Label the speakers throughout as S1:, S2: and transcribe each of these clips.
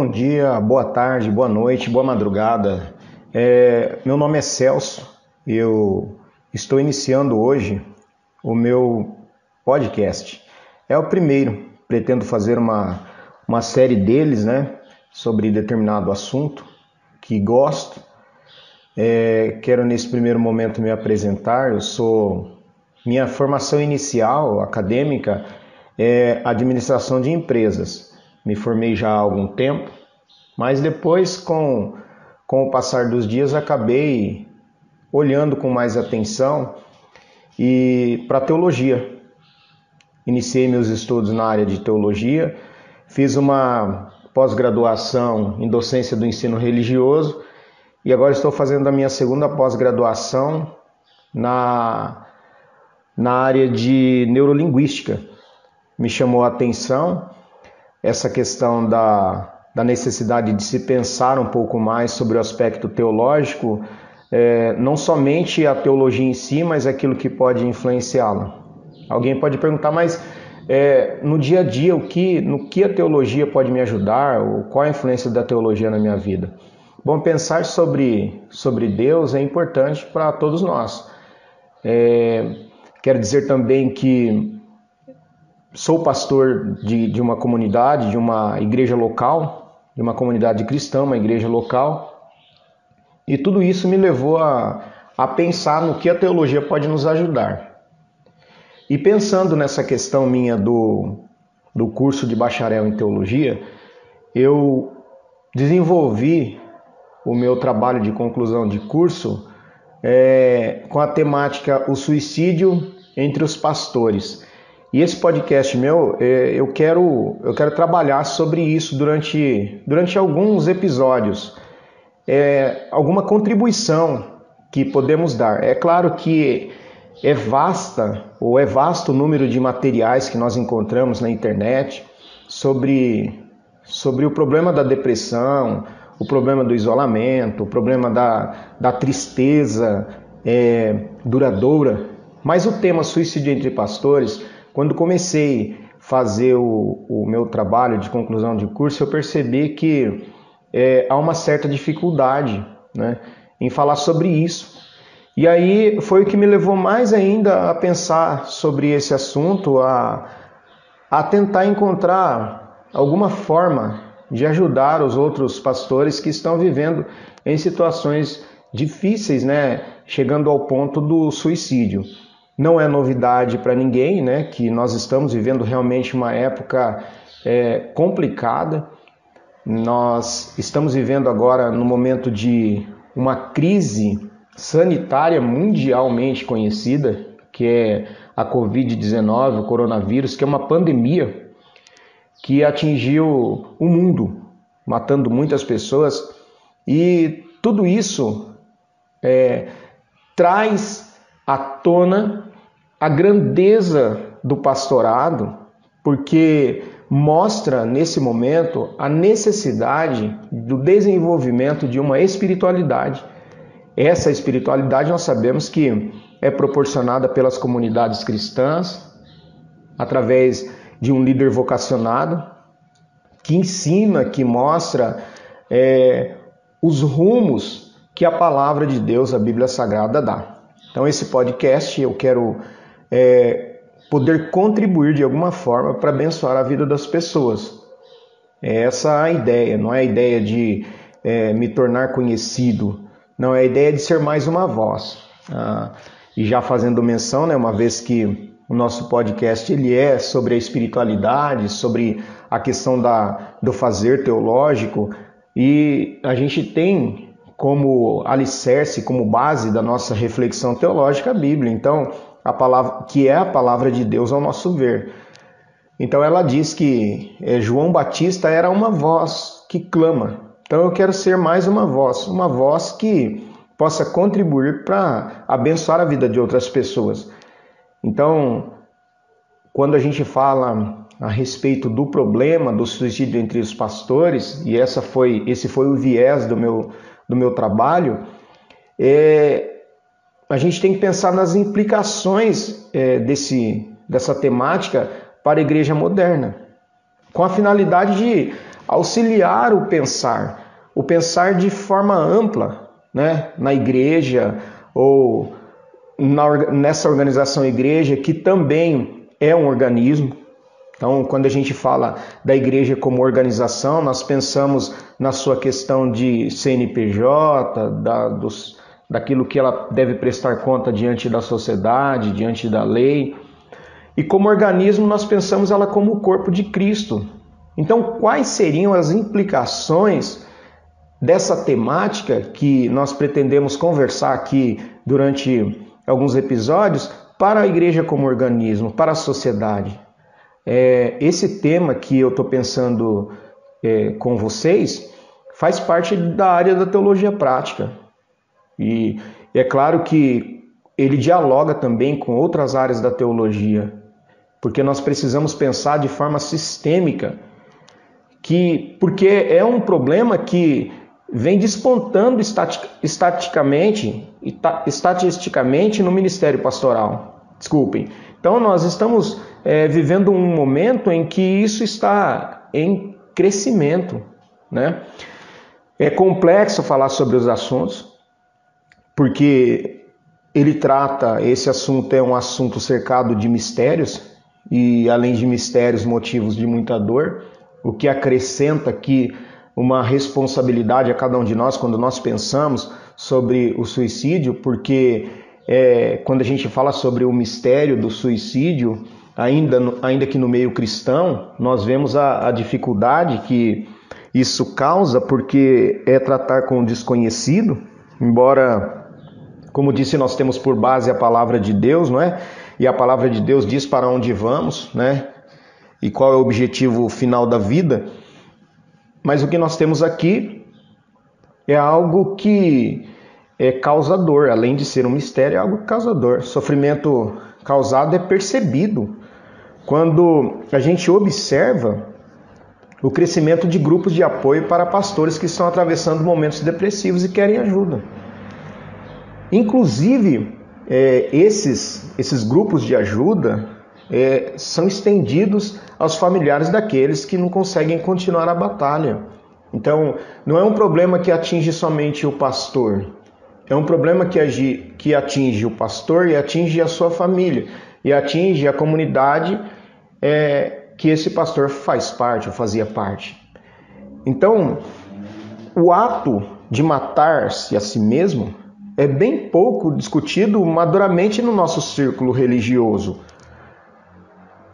S1: bom dia, boa tarde, boa noite, boa madrugada. É, meu nome é Celso, eu estou iniciando hoje o meu podcast. É o primeiro, pretendo fazer uma, uma série deles, né, sobre determinado assunto que gosto. É, quero nesse primeiro momento me apresentar. Eu sou minha formação inicial acadêmica é administração de empresas me formei já há algum tempo, mas depois, com, com o passar dos dias, acabei olhando com mais atenção e para teologia. Iniciei meus estudos na área de teologia, fiz uma pós-graduação em docência do ensino religioso e agora estou fazendo a minha segunda pós-graduação na, na área de neurolinguística. Me chamou a atenção essa questão da, da necessidade de se pensar um pouco mais sobre o aspecto teológico, é, não somente a teologia em si, mas aquilo que pode influenciá-la. Alguém pode perguntar, mas é, no dia a dia, o que, no que a teologia pode me ajudar? Ou qual a influência da teologia na minha vida? Bom, pensar sobre, sobre Deus é importante para todos nós. É, quero dizer também que sou pastor de, de uma comunidade, de uma igreja local, de uma comunidade cristã, uma igreja local, e tudo isso me levou a, a pensar no que a teologia pode nos ajudar. E pensando nessa questão minha do, do curso de bacharel em teologia, eu desenvolvi o meu trabalho de conclusão de curso é, com a temática o suicídio entre os pastores. E esse podcast meu, é, eu quero, eu quero trabalhar sobre isso durante, durante alguns episódios. É, alguma contribuição que podemos dar. É claro que é vasta ou é vasto o número de materiais que nós encontramos na internet sobre, sobre o problema da depressão, o problema do isolamento, o problema da, da tristeza é, duradoura. Mas o tema suicídio entre pastores quando comecei a fazer o, o meu trabalho de conclusão de curso, eu percebi que é, há uma certa dificuldade né, em falar sobre isso. E aí foi o que me levou mais ainda a pensar sobre esse assunto, a, a tentar encontrar alguma forma de ajudar os outros pastores que estão vivendo em situações difíceis, né, chegando ao ponto do suicídio. Não é novidade para ninguém, né, que nós estamos vivendo realmente uma época é, complicada. Nós estamos vivendo agora no momento de uma crise sanitária mundialmente conhecida, que é a Covid-19, o coronavírus, que é uma pandemia que atingiu o mundo, matando muitas pessoas. E tudo isso é, traz à tona a grandeza do pastorado, porque mostra nesse momento a necessidade do desenvolvimento de uma espiritualidade. Essa espiritualidade nós sabemos que é proporcionada pelas comunidades cristãs, através de um líder vocacionado, que ensina, que mostra é, os rumos que a palavra de Deus, a Bíblia Sagrada, dá. Então, esse podcast eu quero é, poder contribuir de alguma forma para abençoar a vida das pessoas. É essa a ideia, não é a ideia de é, me tornar conhecido, não é a ideia de ser mais uma voz. Ah, e já fazendo menção, né, uma vez que o nosso podcast ele é sobre a espiritualidade, sobre a questão da, do fazer teológico, e a gente tem como alicerce, como base da nossa reflexão teológica a Bíblia. Então, a palavra que é a palavra de Deus ao nosso ver. Então ela diz que é, João Batista era uma voz que clama. Então eu quero ser mais uma voz, uma voz que possa contribuir para abençoar a vida de outras pessoas. Então, quando a gente fala a respeito do problema do suicídio entre os pastores, e essa foi, esse foi o viés do meu, do meu trabalho, é, a gente tem que pensar nas implicações é, desse, dessa temática para a igreja moderna, com a finalidade de auxiliar o pensar, o pensar de forma ampla, né? na igreja ou na, nessa organização igreja, que também é um organismo. Então, quando a gente fala da igreja como organização, nós pensamos na sua questão de CNPJ, da, dos, daquilo que ela deve prestar conta diante da sociedade, diante da lei. E como organismo, nós pensamos ela como o corpo de Cristo. Então, quais seriam as implicações dessa temática que nós pretendemos conversar aqui durante alguns episódios para a igreja como organismo, para a sociedade? É, esse tema que eu estou pensando é, com vocês faz parte da área da teologia prática. E é claro que ele dialoga também com outras áreas da teologia, porque nós precisamos pensar de forma sistêmica, que porque é um problema que vem despontando estaticamente, estatisticamente no ministério pastoral. Desculpem. Então nós estamos é, vivendo um momento em que isso está em crescimento, né? É complexo falar sobre os assuntos, porque ele trata, esse assunto é um assunto cercado de mistérios, e além de mistérios, motivos de muita dor, o que acrescenta aqui uma responsabilidade a cada um de nós quando nós pensamos sobre o suicídio, porque é, quando a gente fala sobre o mistério do suicídio, ainda, ainda que no meio cristão, nós vemos a, a dificuldade que isso causa, porque é tratar com o desconhecido, embora como disse, nós temos por base a palavra de Deus, não é? E a palavra de Deus diz para onde vamos, né? E qual é o objetivo final da vida. Mas o que nós temos aqui é algo que é causador, além de ser um mistério, é algo causador. Sofrimento causado é percebido quando a gente observa o crescimento de grupos de apoio para pastores que estão atravessando momentos depressivos e querem ajuda. Inclusive, é, esses, esses grupos de ajuda é, são estendidos aos familiares daqueles que não conseguem continuar a batalha. Então, não é um problema que atinge somente o pastor, é um problema que, agi, que atinge o pastor e atinge a sua família, e atinge a comunidade é, que esse pastor faz parte ou fazia parte. Então, o ato de matar-se a si mesmo é bem pouco discutido maduramente no nosso círculo religioso.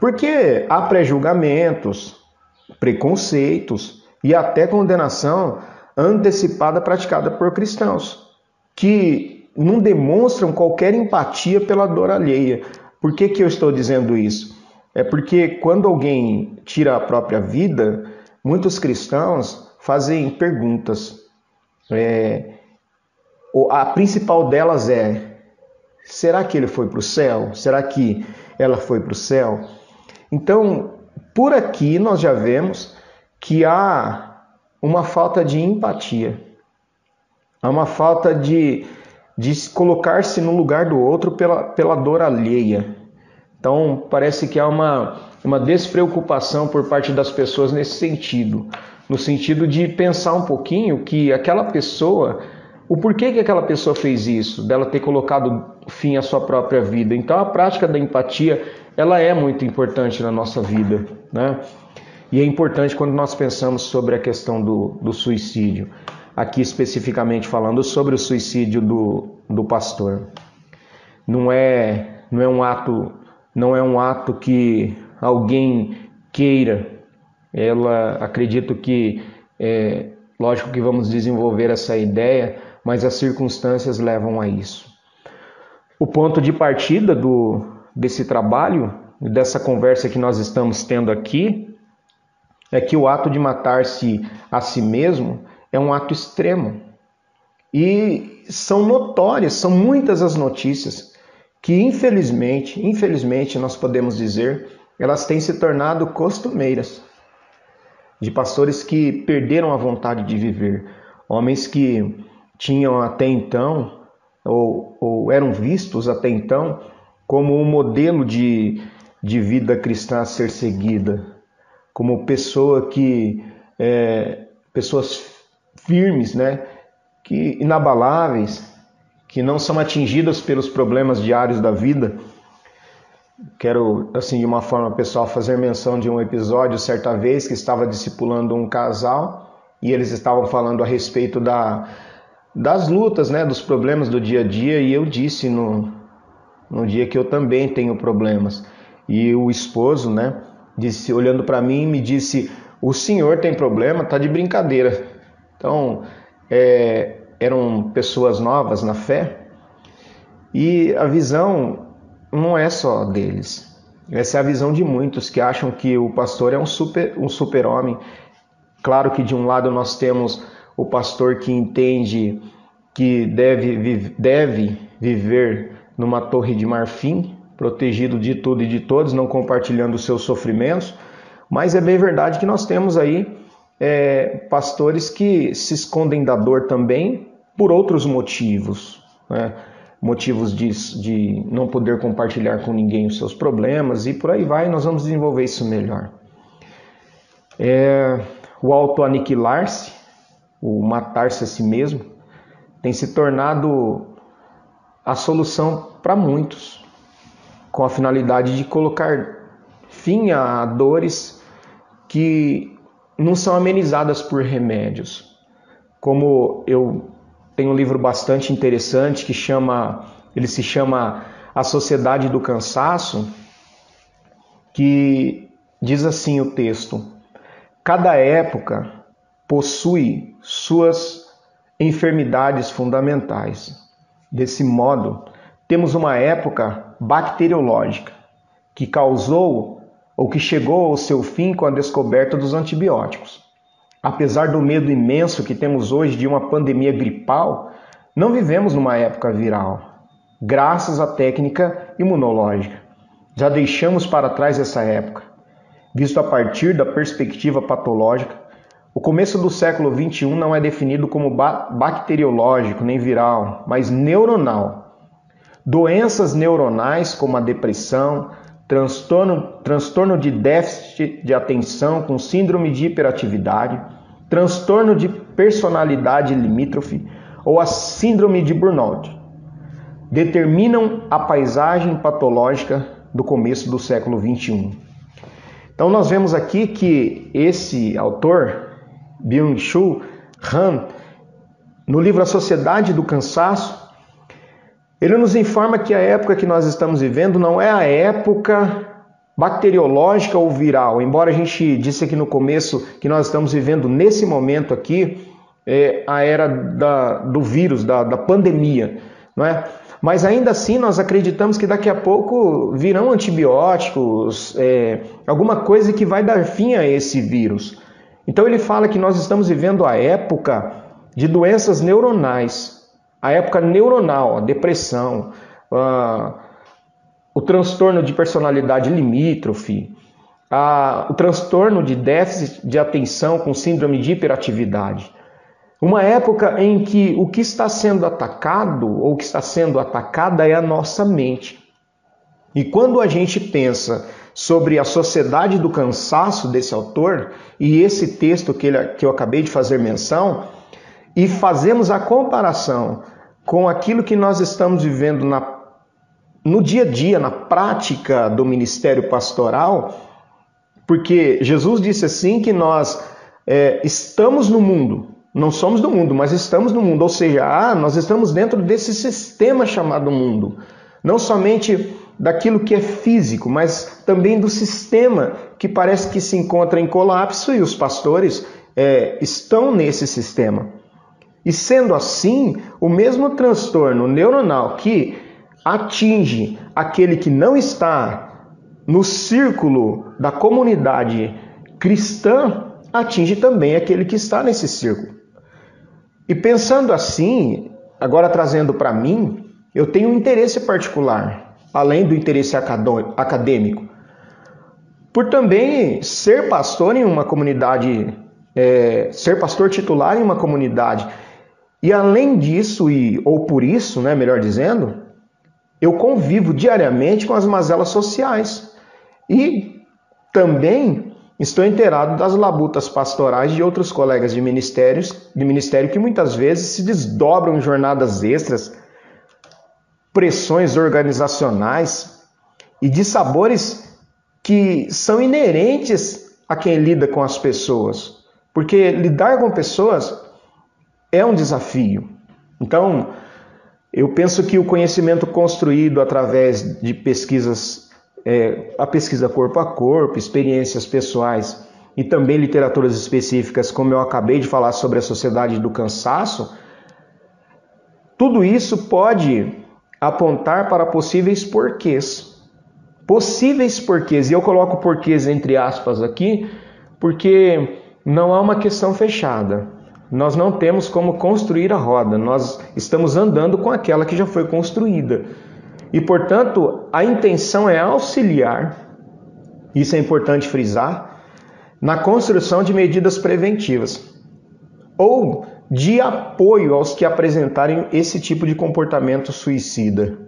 S1: Porque há pré-julgamentos, preconceitos e até condenação antecipada praticada por cristãos, que não demonstram qualquer empatia pela dor alheia. Por que, que eu estou dizendo isso? É porque quando alguém tira a própria vida, muitos cristãos fazem perguntas. É, a principal delas é: será que ele foi para o céu? Será que ela foi para o céu? Então, por aqui nós já vemos que há uma falta de empatia, há uma falta de, de colocar-se no lugar do outro pela, pela dor alheia. Então, parece que há uma, uma despreocupação por parte das pessoas nesse sentido no sentido de pensar um pouquinho que aquela pessoa o porquê que aquela pessoa fez isso, dela ter colocado fim à sua própria vida. Então a prática da empatia, ela é muito importante na nossa vida, né? E é importante quando nós pensamos sobre a questão do, do suicídio. Aqui especificamente falando sobre o suicídio do, do pastor. Não é, não é um ato, não é um ato que alguém queira. Ela acredito que é, lógico que vamos desenvolver essa ideia mas as circunstâncias levam a isso. O ponto de partida do, desse trabalho, dessa conversa que nós estamos tendo aqui, é que o ato de matar-se a si mesmo é um ato extremo. E são notórias, são muitas as notícias que infelizmente, infelizmente nós podemos dizer, elas têm se tornado costumeiras. De pastores que perderam a vontade de viver, homens que tinham até então, ou, ou eram vistos até então, como um modelo de, de vida cristã a ser seguida, como pessoa que é, pessoas firmes, né? Que inabaláveis, que não são atingidas pelos problemas diários da vida. Quero, assim, de uma forma pessoal, fazer menção de um episódio certa vez que estava discipulando um casal e eles estavam falando a respeito da, das lutas, né, dos problemas do dia a dia e eu disse no, no dia que eu também tenho problemas. E o esposo, né, disse, olhando para mim, me disse: O senhor tem problema? Tá de brincadeira. Então, é, eram pessoas novas na fé e a visão não é só deles. Essa é a visão de muitos que acham que o pastor é um super um super-homem. Claro que de um lado nós temos o pastor que entende que deve, deve viver numa torre de marfim, protegido de tudo e de todos, não compartilhando os seus sofrimentos. Mas é bem verdade que nós temos aí é, pastores que se escondem da dor também por outros motivos, né? motivos de, de não poder compartilhar com ninguém os seus problemas e por aí vai. Nós vamos desenvolver isso melhor. É, o auto-aniquilar-se, o matar-se a si mesmo, tem se tornado a solução para muitos com a finalidade de colocar fim a dores que não são amenizadas por remédios. Como eu tenho um livro bastante interessante que chama, ele se chama A Sociedade do Cansaço, que diz assim o texto: Cada época possui suas enfermidades fundamentais. Desse modo, temos uma época bacteriológica que causou ou que chegou ao seu fim com a descoberta dos antibióticos. Apesar do medo imenso que temos hoje de uma pandemia gripal, não vivemos numa época viral, graças à técnica imunológica. Já deixamos para trás essa época. Visto a partir da perspectiva patológica, o começo do século XXI não é definido como bacteriológico nem viral, mas neuronal Doenças neuronais como a depressão, transtorno, transtorno de déficit de atenção com síndrome de hiperatividade, transtorno de personalidade limítrofe ou a síndrome de burnout determinam a paisagem patológica do começo do século 21. Então nós vemos aqui que esse autor, Byung-Chul Han, no livro A Sociedade do Cansaço, ele nos informa que a época que nós estamos vivendo não é a época bacteriológica ou viral, embora a gente disse aqui no começo que nós estamos vivendo nesse momento aqui é, a era da, do vírus, da, da pandemia, não é? Mas ainda assim nós acreditamos que daqui a pouco virão antibióticos, é, alguma coisa que vai dar fim a esse vírus. Então ele fala que nós estamos vivendo a época de doenças neuronais, a época neuronal, a depressão, a, o transtorno de personalidade limítrofe, a, o transtorno de déficit de atenção com síndrome de hiperatividade. Uma época em que o que está sendo atacado ou que está sendo atacada é a nossa mente. E quando a gente pensa sobre a sociedade do cansaço desse autor e esse texto que, ele, que eu acabei de fazer menção, e fazemos a comparação com aquilo que nós estamos vivendo na, no dia a dia, na prática do ministério pastoral, porque Jesus disse assim que nós é, estamos no mundo, não somos do mundo, mas estamos no mundo, ou seja, ah, nós estamos dentro desse sistema chamado mundo, não somente daquilo que é físico, mas também do sistema que parece que se encontra em colapso e os pastores é, estão nesse sistema. E sendo assim, o mesmo transtorno neuronal que atinge aquele que não está no círculo da comunidade cristã, atinge também aquele que está nesse círculo. E pensando assim, agora trazendo para mim, eu tenho um interesse particular, além do interesse acadêmico, por também ser pastor em uma comunidade, é, ser pastor titular em uma comunidade e além disso, e, ou por isso, né, melhor dizendo, eu convivo diariamente com as mazelas sociais. E também estou inteirado das labutas pastorais de outros colegas de ministérios, de ministério que muitas vezes se desdobram em jornadas extras, pressões organizacionais e de sabores que são inerentes a quem lida com as pessoas. Porque lidar com pessoas é um desafio. Então, eu penso que o conhecimento construído através de pesquisas, é, a pesquisa corpo a corpo, experiências pessoais e também literaturas específicas, como eu acabei de falar sobre a sociedade do cansaço, tudo isso pode apontar para possíveis porquês possíveis porquês. E eu coloco porquês entre aspas aqui, porque não há uma questão fechada. Nós não temos como construir a roda, nós estamos andando com aquela que já foi construída. E, portanto, a intenção é auxiliar, isso é importante frisar, na construção de medidas preventivas ou de apoio aos que apresentarem esse tipo de comportamento suicida.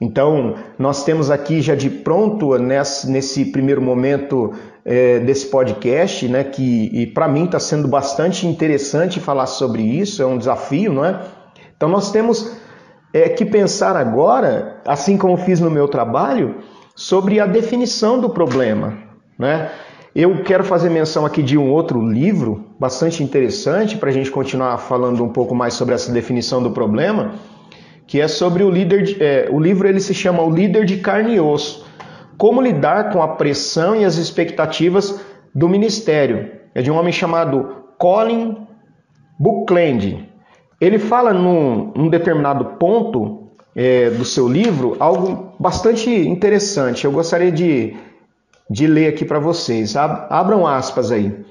S1: Então, nós temos aqui já de pronto, nesse, primeiro momento é, desse podcast, né, que para mim está sendo bastante interessante falar sobre isso, é um desafio, não é? Então, nós temos é, que pensar agora, assim como fiz no meu trabalho, sobre a definição do problema, né? Eu quero fazer menção aqui de um outro livro bastante interessante para a gente continuar falando um pouco mais sobre essa definição do problema que é sobre o líder. De, é, o livro ele se chama O Líder de Carne e Osso. Como lidar com a pressão e as expectativas do ministério. É de um homem chamado Colin Buckland. Ele fala num, num determinado ponto é, do seu livro algo bastante interessante. Eu gostaria de, de ler aqui para vocês. Abram aspas aí.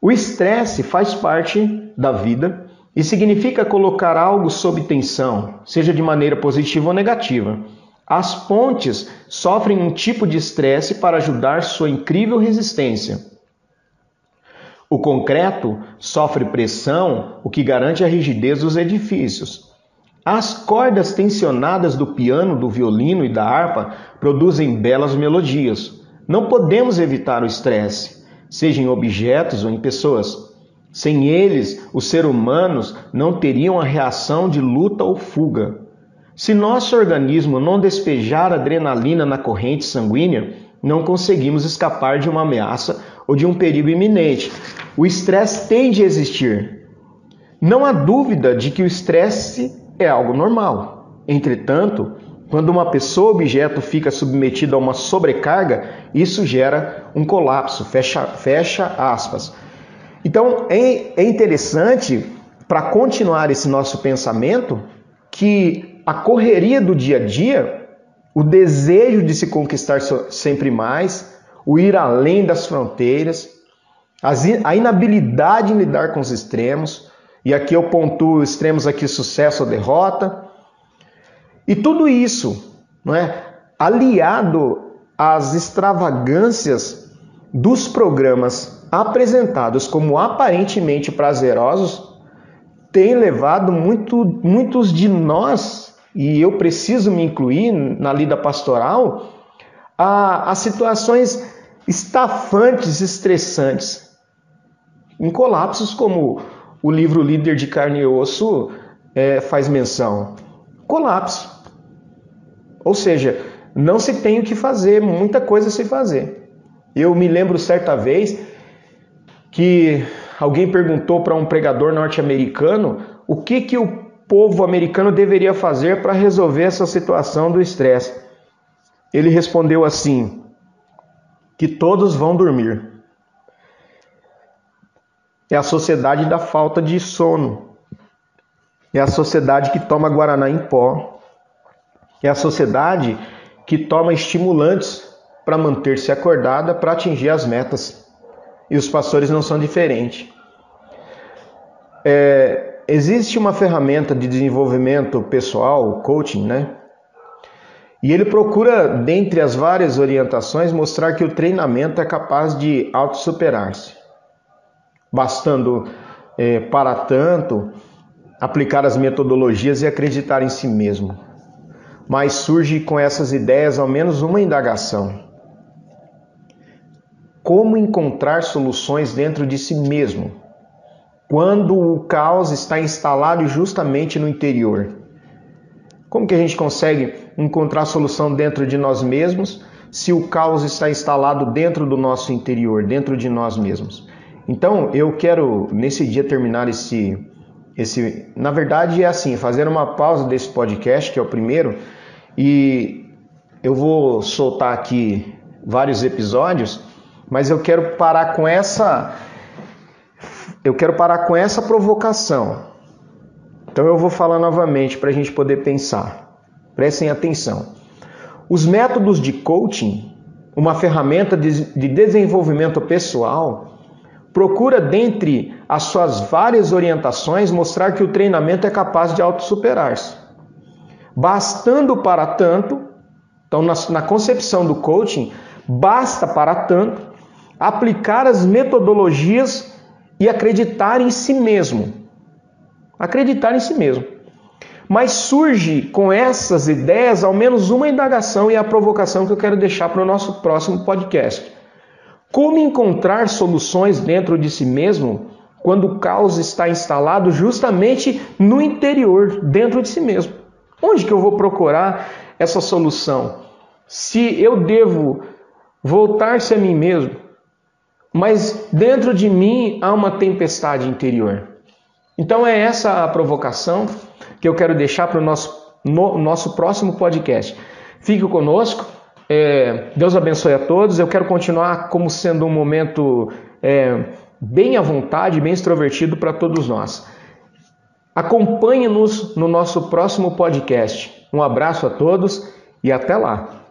S1: O estresse faz parte da vida e significa colocar algo sob tensão, seja de maneira positiva ou negativa. As pontes sofrem um tipo de estresse para ajudar sua incrível resistência. O concreto sofre pressão, o que garante a rigidez dos edifícios. As cordas tensionadas do piano, do violino e da harpa produzem belas melodias. Não podemos evitar o estresse, seja em objetos ou em pessoas. Sem eles, os seres humanos não teriam a reação de luta ou fuga. Se nosso organismo não despejar adrenalina na corrente sanguínea, não conseguimos escapar de uma ameaça ou de um perigo iminente. O estresse tem de existir. Não há dúvida de que o estresse é algo normal. Entretanto, quando uma pessoa objeto fica submetido a uma sobrecarga, isso gera um colapso. Fecha, fecha aspas. Então é, é interessante, para continuar esse nosso pensamento, que a correria do dia a dia, o desejo de se conquistar sempre mais, o ir além das fronteiras, a inabilidade em lidar com os extremos, e aqui eu pontuo extremos aqui sucesso ou derrota, e tudo isso, não é, aliado às extravagâncias dos programas apresentados como aparentemente prazerosos têm levado muito, muitos de nós, e eu preciso me incluir na lida pastoral, a, a situações estafantes, estressantes, em colapsos como o livro Líder de Carne e Osso é, faz menção. Colapso. Ou seja, não se tem o que fazer, muita coisa se fazer. Eu me lembro certa vez que alguém perguntou para um pregador norte-americano o que, que o povo americano deveria fazer para resolver essa situação do estresse. Ele respondeu assim: que todos vão dormir. É a sociedade da falta de sono. É a sociedade que toma guaraná em pó. É a sociedade que toma estimulantes para manter-se acordada para atingir as metas e os pastores não são diferentes. É, existe uma ferramenta de desenvolvimento pessoal, coaching, né? E ele procura, dentre as várias orientações, mostrar que o treinamento é capaz de auto-superar-se, bastando, é, para tanto, aplicar as metodologias e acreditar em si mesmo. Mas surge com essas ideias ao menos uma indagação como encontrar soluções dentro de si mesmo, quando o caos está instalado justamente no interior. Como que a gente consegue encontrar solução dentro de nós mesmos se o caos está instalado dentro do nosso interior, dentro de nós mesmos? Então, eu quero nesse dia terminar esse esse, na verdade é assim, fazer uma pausa desse podcast, que é o primeiro, e eu vou soltar aqui vários episódios, mas eu quero parar com essa eu quero parar com essa provocação. Então eu vou falar novamente para a gente poder pensar. Prestem atenção. Os métodos de coaching, uma ferramenta de desenvolvimento pessoal, procura dentre as suas várias orientações mostrar que o treinamento é capaz de autossuperar-se. Bastando para tanto, então na, na concepção do coaching, basta para tanto aplicar as metodologias e acreditar em si mesmo. Acreditar em si mesmo. Mas surge com essas ideias ao menos uma indagação e a provocação que eu quero deixar para o nosso próximo podcast. Como encontrar soluções dentro de si mesmo quando o caos está instalado justamente no interior, dentro de si mesmo? Onde que eu vou procurar essa solução? Se eu devo voltar-se a mim mesmo, mas dentro de mim há uma tempestade interior. Então é essa a provocação que eu quero deixar para o nosso, no, nosso próximo podcast. Fique conosco. É, Deus abençoe a todos. Eu quero continuar como sendo um momento é, bem à vontade, bem extrovertido para todos nós. Acompanhe-nos no nosso próximo podcast. Um abraço a todos e até lá!